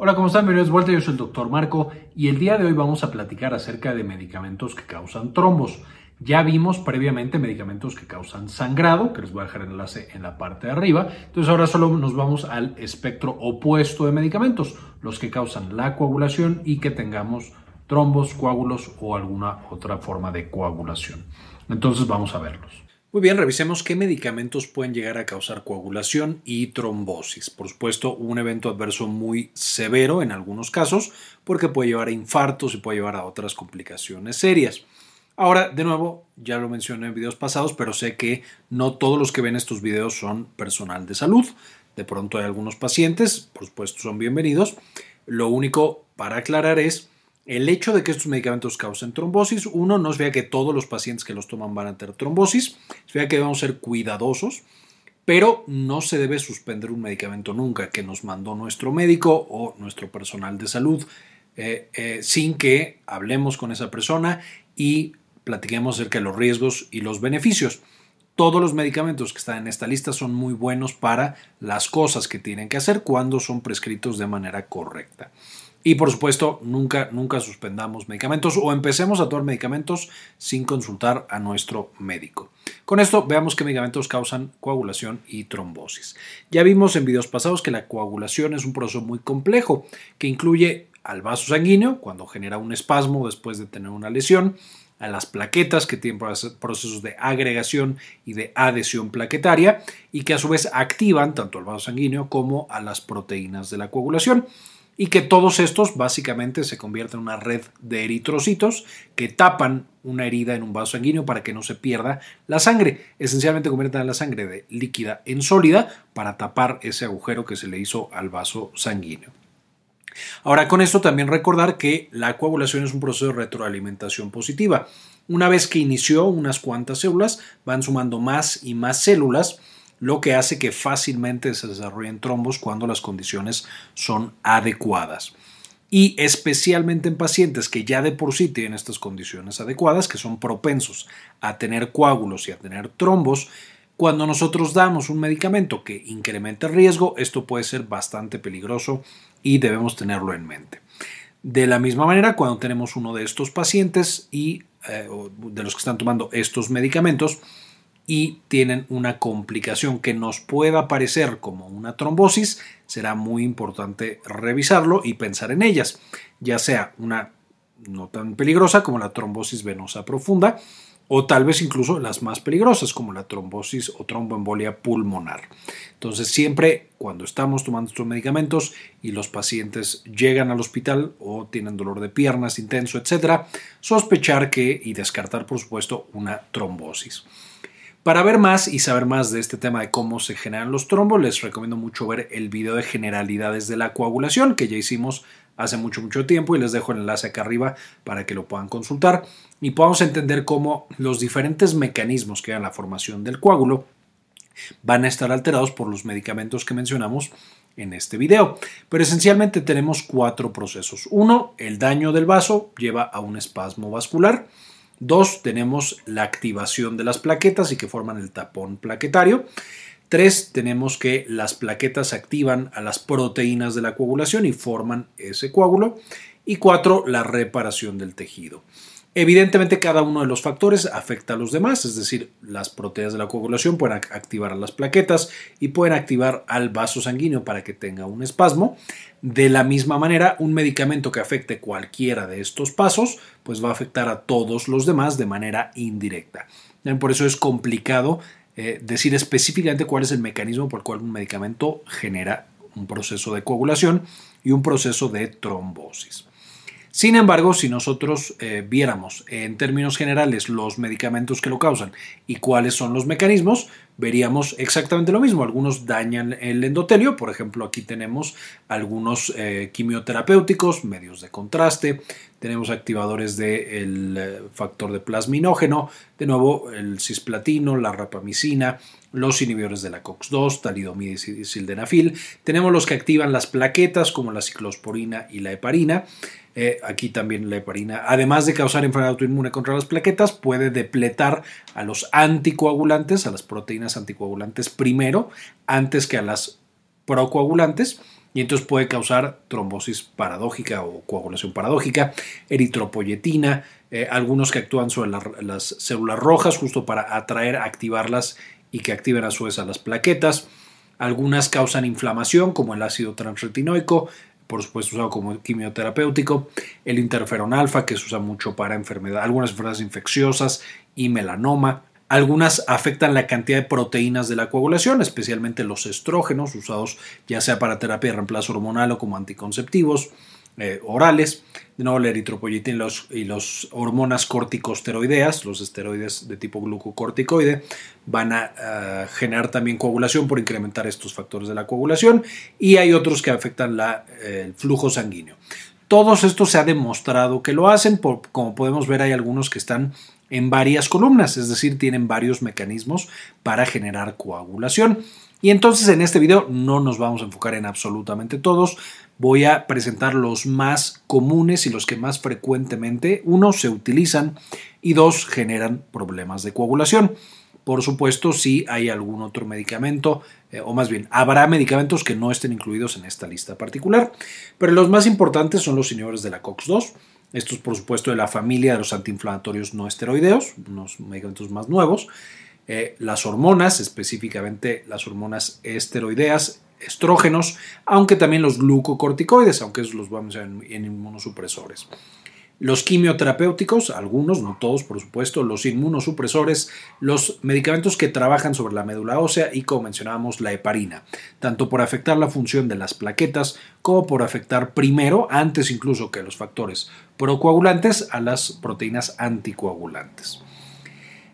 Hola, ¿cómo están? Bienvenidos de vuelta, yo soy el doctor Marco y el día de hoy vamos a platicar acerca de medicamentos que causan trombos. Ya vimos previamente medicamentos que causan sangrado, que les voy a dejar el enlace en la parte de arriba. Entonces ahora solo nos vamos al espectro opuesto de medicamentos, los que causan la coagulación y que tengamos trombos, coágulos o alguna otra forma de coagulación. Entonces vamos a verlos. Muy bien, revisemos qué medicamentos pueden llegar a causar coagulación y trombosis. Por supuesto, un evento adverso muy severo en algunos casos, porque puede llevar a infartos y puede llevar a otras complicaciones serias. Ahora, de nuevo, ya lo mencioné en videos pasados, pero sé que no todos los que ven estos videos son personal de salud. De pronto hay algunos pacientes, por supuesto son bienvenidos. Lo único para aclarar es el hecho de que estos medicamentos causen trombosis, uno, no se vea que todos los pacientes que los toman van a tener trombosis, se vea que debemos ser cuidadosos, pero no se debe suspender un medicamento nunca que nos mandó nuestro médico o nuestro personal de salud eh, eh, sin que hablemos con esa persona y platiquemos acerca de los riesgos y los beneficios. Todos los medicamentos que están en esta lista son muy buenos para las cosas que tienen que hacer cuando son prescritos de manera correcta. Y por supuesto, nunca, nunca suspendamos medicamentos o empecemos a tomar medicamentos sin consultar a nuestro médico. Con esto veamos qué medicamentos causan coagulación y trombosis. Ya vimos en videos pasados que la coagulación es un proceso muy complejo que incluye al vaso sanguíneo cuando genera un espasmo después de tener una lesión, a las plaquetas que tienen procesos de agregación y de adhesión plaquetaria y que a su vez activan tanto el vaso sanguíneo como a las proteínas de la coagulación y que todos estos básicamente se convierten en una red de eritrocitos que tapan una herida en un vaso sanguíneo para que no se pierda la sangre. Esencialmente convierten la sangre de líquida en sólida para tapar ese agujero que se le hizo al vaso sanguíneo. Ahora, con esto también recordar que la coagulación es un proceso de retroalimentación positiva. Una vez que inició unas cuantas células, van sumando más y más células lo que hace que fácilmente se desarrollen trombos cuando las condiciones son adecuadas. Y especialmente en pacientes que ya de por sí tienen estas condiciones adecuadas, que son propensos a tener coágulos y a tener trombos, cuando nosotros damos un medicamento que incrementa el riesgo, esto puede ser bastante peligroso y debemos tenerlo en mente. De la misma manera, cuando tenemos uno de estos pacientes y eh, de los que están tomando estos medicamentos, y tienen una complicación que nos pueda parecer como una trombosis, será muy importante revisarlo y pensar en ellas, ya sea una no tan peligrosa como la trombosis venosa profunda o tal vez incluso las más peligrosas como la trombosis o tromboembolia pulmonar. Entonces siempre cuando estamos tomando estos medicamentos y los pacientes llegan al hospital o tienen dolor de piernas intenso, etcétera, sospechar que y descartar por supuesto una trombosis. Para ver más y saber más de este tema de cómo se generan los trombos, les recomiendo mucho ver el video de generalidades de la coagulación que ya hicimos hace mucho, mucho tiempo y les dejo el enlace acá arriba para que lo puedan consultar y podamos entender cómo los diferentes mecanismos que dan la formación del coágulo van a estar alterados por los medicamentos que mencionamos en este video. Pero esencialmente tenemos cuatro procesos. Uno, el daño del vaso lleva a un espasmo vascular. Dos, tenemos la activación de las plaquetas y que forman el tapón plaquetario. Tres, tenemos que las plaquetas activan a las proteínas de la coagulación y forman ese coágulo. Y cuatro, la reparación del tejido. Evidentemente cada uno de los factores afecta a los demás, es decir, las proteínas de la coagulación pueden activar a las plaquetas y pueden activar al vaso sanguíneo para que tenga un espasmo. De la misma manera, un medicamento que afecte cualquiera de estos pasos, pues va a afectar a todos los demás de manera indirecta. Por eso es complicado eh, decir específicamente cuál es el mecanismo por el cual un medicamento genera un proceso de coagulación y un proceso de trombosis. Sin embargo, si nosotros eh, viéramos en términos generales los medicamentos que lo causan y cuáles son los mecanismos, veríamos exactamente lo mismo. Algunos dañan el endotelio, por ejemplo, aquí tenemos algunos eh, quimioterapéuticos, medios de contraste, tenemos activadores del eh, factor de plasminógeno, de nuevo el cisplatino, la rapamicina, los inhibidores de la COX-2, talidomida y sildenafil. Tenemos los que activan las plaquetas como la ciclosporina y la heparina. Eh, aquí también la heparina, además de causar enfermedad autoinmune contra las plaquetas, puede depletar a los anticoagulantes, a las proteínas anticoagulantes primero, antes que a las procoagulantes y entonces puede causar trombosis paradójica o coagulación paradójica, eritropoyetina, eh, algunos que actúan sobre las células rojas justo para atraer, activarlas y que activen a su vez a las plaquetas. Algunas causan inflamación como el ácido transretinoico, por supuesto usado como quimioterapéutico, el interferón alfa que se usa mucho para enfermedad, algunas enfermedades infecciosas y melanoma, algunas afectan la cantidad de proteínas de la coagulación, especialmente los estrógenos usados ya sea para terapia de reemplazo hormonal o como anticonceptivos eh, orales. De nuevo, la eritropoyetina y los, hormonas corticosteroideas, los esteroides de tipo glucocorticoide, van a generar también coagulación por incrementar estos factores de la coagulación y hay otros que afectan eh, el flujo sanguíneo. Todos estos se ha demostrado que lo hacen, como podemos ver hay algunos que están en varias columnas, es decir, tienen varios mecanismos para generar coagulación. Y entonces en este video no nos vamos a enfocar en absolutamente todos, voy a presentar los más comunes y los que más frecuentemente, uno, se utilizan y dos, generan problemas de coagulación. Por supuesto, si hay algún otro medicamento, eh, o más bien, habrá medicamentos que no estén incluidos en esta lista particular, pero los más importantes son los inhibidores de la COX-2, estos, por supuesto, de la familia de los antiinflamatorios no esteroideos, unos medicamentos más nuevos. Eh, las hormonas, específicamente las hormonas esteroideas, estrógenos, aunque también los glucocorticoides, aunque esos los vamos a ver en inmunosupresores. Los quimioterapéuticos, algunos, no todos por supuesto, los inmunosupresores, los medicamentos que trabajan sobre la médula ósea y como mencionábamos la heparina, tanto por afectar la función de las plaquetas como por afectar primero, antes incluso que los factores procoagulantes, a las proteínas anticoagulantes.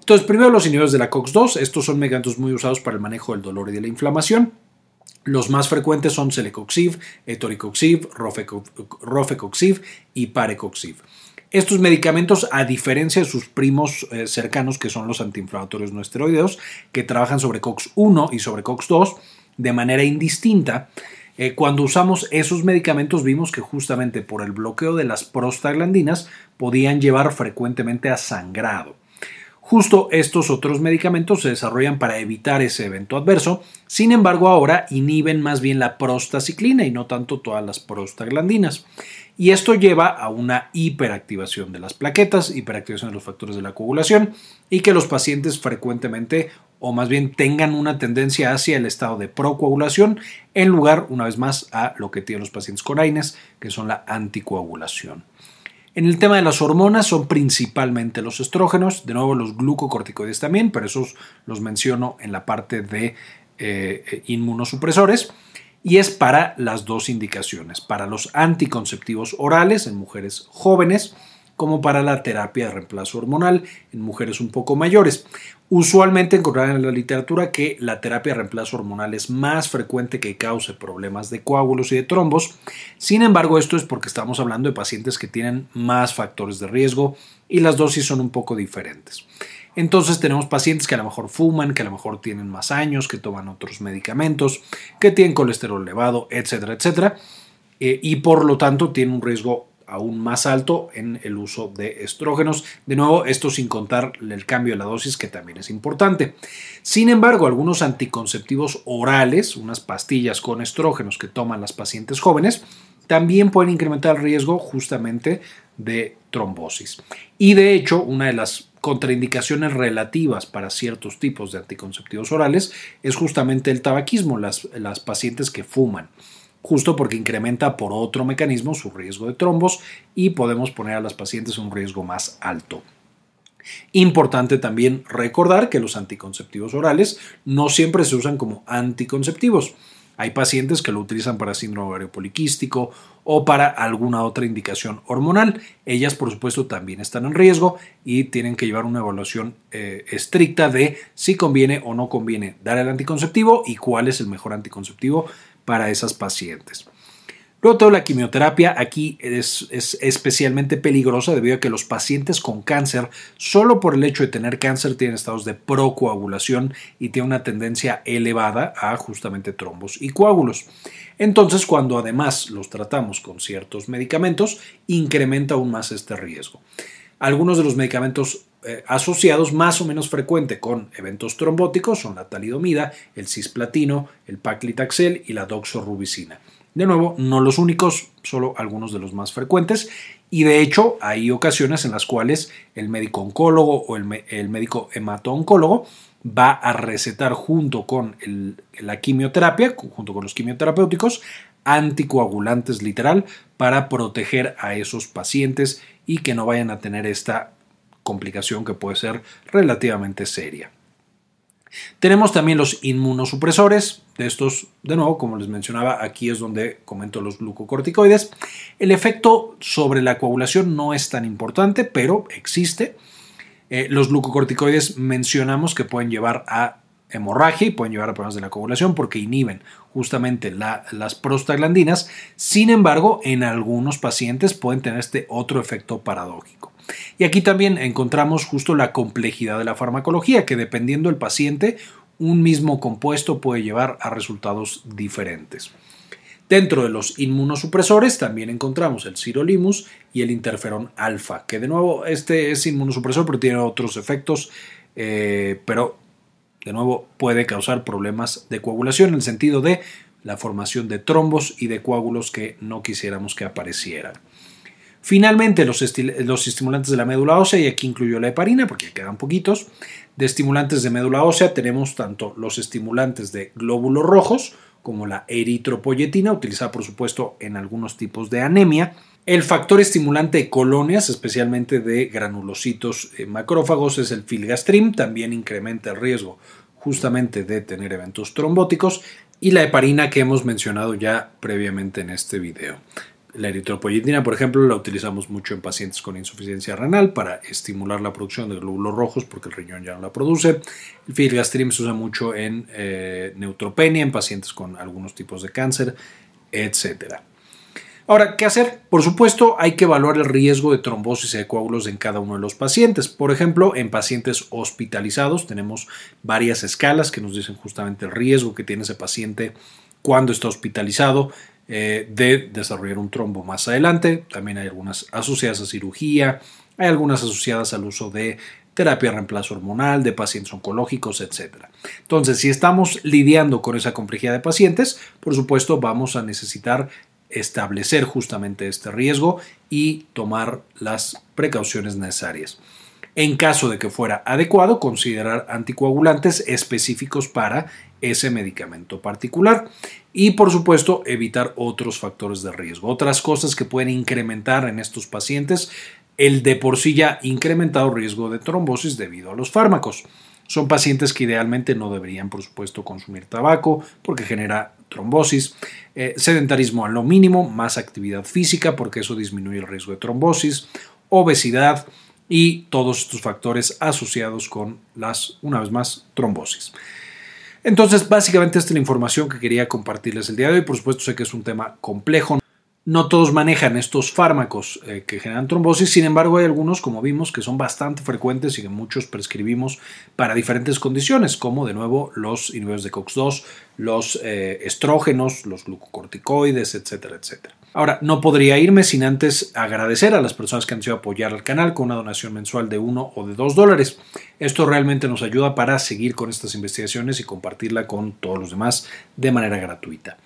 Entonces, primero los inhibidores de la COX-2, estos son medicamentos muy usados para el manejo del dolor y de la inflamación. Los más frecuentes son celecoxib, etoricoxib, rofecoxib y parecoxib. Estos medicamentos, a diferencia de sus primos eh, cercanos, que son los antiinflamatorios no esteroideos, que trabajan sobre COX-1 y sobre COX-2 de manera indistinta, eh, cuando usamos esos medicamentos vimos que justamente por el bloqueo de las prostaglandinas podían llevar frecuentemente a sangrado. Justo estos otros medicamentos se desarrollan para evitar ese evento adverso, sin embargo ahora inhiben más bien la prostaciclina y no tanto todas las prostaglandinas. Y esto lleva a una hiperactivación de las plaquetas, hiperactivación de los factores de la coagulación y que los pacientes frecuentemente o más bien tengan una tendencia hacia el estado de procoagulación en lugar, una vez más, a lo que tienen los pacientes con AINES, que son la anticoagulación. En el tema de las hormonas son principalmente los estrógenos, de nuevo los glucocorticoides también, pero esos los menciono en la parte de eh, inmunosupresores. Y es para las dos indicaciones, para los anticonceptivos orales en mujeres jóvenes como para la terapia de reemplazo hormonal en mujeres un poco mayores. Usualmente encontrarán en la literatura que la terapia de reemplazo hormonal es más frecuente que cause problemas de coágulos y de trombos. Sin embargo, esto es porque estamos hablando de pacientes que tienen más factores de riesgo y las dosis son un poco diferentes. Entonces tenemos pacientes que a lo mejor fuman, que a lo mejor tienen más años, que toman otros medicamentos, que tienen colesterol elevado, etcétera, etcétera. Eh, y por lo tanto tienen un riesgo aún más alto en el uso de estrógenos. De nuevo, esto sin contar el cambio de la dosis que también es importante. Sin embargo, algunos anticonceptivos orales, unas pastillas con estrógenos que toman las pacientes jóvenes, también pueden incrementar el riesgo justamente de trombosis. Y de hecho, una de las contraindicaciones relativas para ciertos tipos de anticonceptivos orales es justamente el tabaquismo, las, las pacientes que fuman justo porque incrementa por otro mecanismo su riesgo de trombos y podemos poner a las pacientes un riesgo más alto. Importante también recordar que los anticonceptivos orales no siempre se usan como anticonceptivos. Hay pacientes que lo utilizan para síndrome ovario poliquístico o para alguna otra indicación hormonal. Ellas, por supuesto, también están en riesgo y tienen que llevar una evaluación eh, estricta de si conviene o no conviene dar el anticonceptivo y cuál es el mejor anticonceptivo para esas pacientes. Luego toda la quimioterapia aquí es, especialmente peligrosa debido a que los pacientes con cáncer, solo por el hecho de tener cáncer, tienen estados de procoagulación y tienen una tendencia elevada a justamente trombos y coágulos. Entonces, cuando además los tratamos con ciertos medicamentos, incrementa aún más este riesgo. Algunos de los medicamentos eh, asociados más o menos frecuente con eventos trombóticos son la talidomida, el cisplatino, el paclitaxel y la doxorubicina. De nuevo, no los únicos, solo algunos de los más frecuentes. Y de hecho, hay ocasiones en las cuales el médico oncólogo o el, médico hemato-oncólogo va a recetar junto con la quimioterapia, junto con los quimioterapéuticos, anticoagulantes literal para proteger a esos pacientes y que no vayan a tener esta complicación que puede ser relativamente seria. Tenemos también los inmunosupresores. De estos, de nuevo, como les mencionaba, aquí es donde comento los glucocorticoides. El efecto sobre la coagulación no es tan importante, pero existe. Eh, los glucocorticoides mencionamos que pueden llevar a hemorragia y pueden llevar a problemas de la coagulación porque inhiben justamente las prostaglandinas. Sin embargo, en algunos pacientes pueden tener este otro efecto paradójico. Y aquí también encontramos justo la complejidad de la farmacología, que dependiendo del paciente, un mismo compuesto puede llevar a resultados diferentes. Dentro de los inmunosupresores también encontramos el sirolimus y el interferón alfa, que de nuevo este es inmunosupresor pero tiene otros efectos, eh, pero de nuevo puede causar problemas de coagulación en el sentido de la formación de trombos y de coágulos que no quisiéramos que aparecieran. Finalmente, los, estimulantes de la médula ósea, y aquí incluyo la heparina porque quedan poquitos. De estimulantes de médula ósea tenemos tanto los estimulantes de glóbulos rojos, como la eritropoyetina, utilizada por supuesto en algunos tipos de anemia. El factor estimulante de colonias, especialmente de granulocitos eh, macrófagos, es el filgastrim, también incrementa el riesgo justamente de tener eventos trombóticos, y la heparina que hemos mencionado ya previamente en este video. La eritropoyetina, por ejemplo, la utilizamos mucho en pacientes con insuficiencia renal para estimular la producción de glóbulos rojos porque el riñón ya no la produce. El filgastrim se usa mucho en eh, neutropenia, en pacientes con algunos tipos de cáncer, etc. Ahora, ¿qué hacer? Por supuesto, hay que evaluar el riesgo de trombosis y de coágulos en cada uno de los pacientes. Por ejemplo, en pacientes hospitalizados tenemos varias escalas que nos dicen justamente el riesgo que tiene ese paciente cuando está hospitalizado eh, de desarrollar un trombo más adelante. También hay algunas asociadas a cirugía, hay algunas asociadas al uso de terapia de reemplazo hormonal, de pacientes oncológicos, etc. Entonces, si estamos lidiando con esa complejidad de pacientes, por supuesto vamos a necesitar establecer justamente este riesgo y tomar las precauciones necesarias. En caso de que fuera adecuado, considerar anticoagulantes específicos para ese medicamento particular y por supuesto evitar otros factores de riesgo. Otras cosas que pueden incrementar en estos pacientes el de por sí ya incrementado riesgo de trombosis debido a los fármacos. Son pacientes que idealmente no deberían, por supuesto, consumir tabaco porque genera trombosis, eh, sedentarismo a lo mínimo, más actividad física porque eso disminuye el riesgo de trombosis, obesidad y todos estos factores asociados con las, una vez más, trombosis. Entonces, básicamente esta es la información que quería compartirles el día de hoy. Por supuesto, sé que es un tema complejo. No todos manejan estos fármacos eh, que generan trombosis, sin embargo hay algunos, como vimos, que son bastante frecuentes y que muchos prescribimos para diferentes condiciones, como de nuevo los inhibidores de COX-2, los eh, estrógenos, los glucocorticoides, etcétera, etcétera. Ahora, no podría irme sin antes agradecer a las personas que han sido apoyar al canal con una donación mensual de 1 o de 2 dólares. Esto realmente nos ayuda para seguir con estas investigaciones y compartirla con todos los demás de manera gratuita.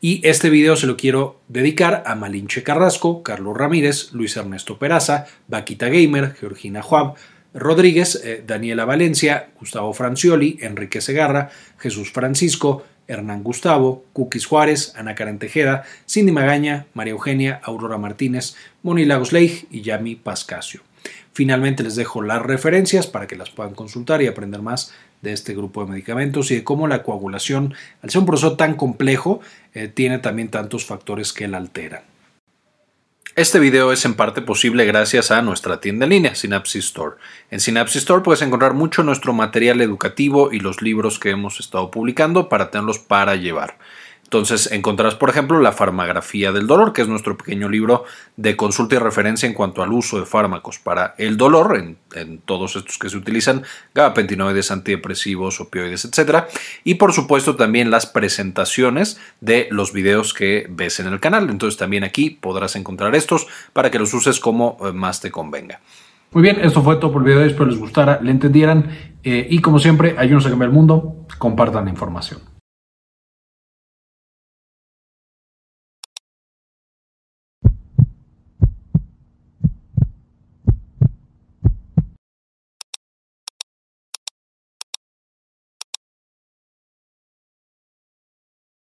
Y este video se lo quiero dedicar a Malinche Carrasco, Carlos Ramírez, Luis Ernesto Peraza, Vaquita Gamer, Georgina Juab, Rodríguez, eh, Daniela Valencia, Gustavo Francioli, Enrique Segarra, Jesús Francisco, Hernán Gustavo, Cookies Juárez, Ana Karen Tejeda, Cindy Magaña, María Eugenia, Aurora Martínez, Moni Lagos Leigh y Yami Pascasio. Finalmente les dejo las referencias para que las puedan consultar y aprender más de este grupo de medicamentos y de cómo la coagulación, al ser un proceso tan complejo, eh, tiene también tantos factores que la alteran. Este video es en parte posible gracias a nuestra tienda en línea, Synapsis Store. En Synapsis Store puedes encontrar mucho nuestro material educativo y los libros que hemos estado publicando para tenerlos para llevar. Entonces encontrarás, por ejemplo, la farmagrafía del dolor, que es nuestro pequeño libro de consulta y referencia en cuanto al uso de fármacos para el dolor, en, todos estos que se utilizan, gabapentinoides, antidepresivos, opioides, etc. Y por supuesto también las presentaciones de los videos que ves en el canal. Entonces también aquí podrás encontrar estos para que los uses como eh, más te convenga. Muy bien, esto fue todo por el video, espero les gustara, le entendieran eh, y como siempre, ayúdenos a cambiar el mundo, compartan la información.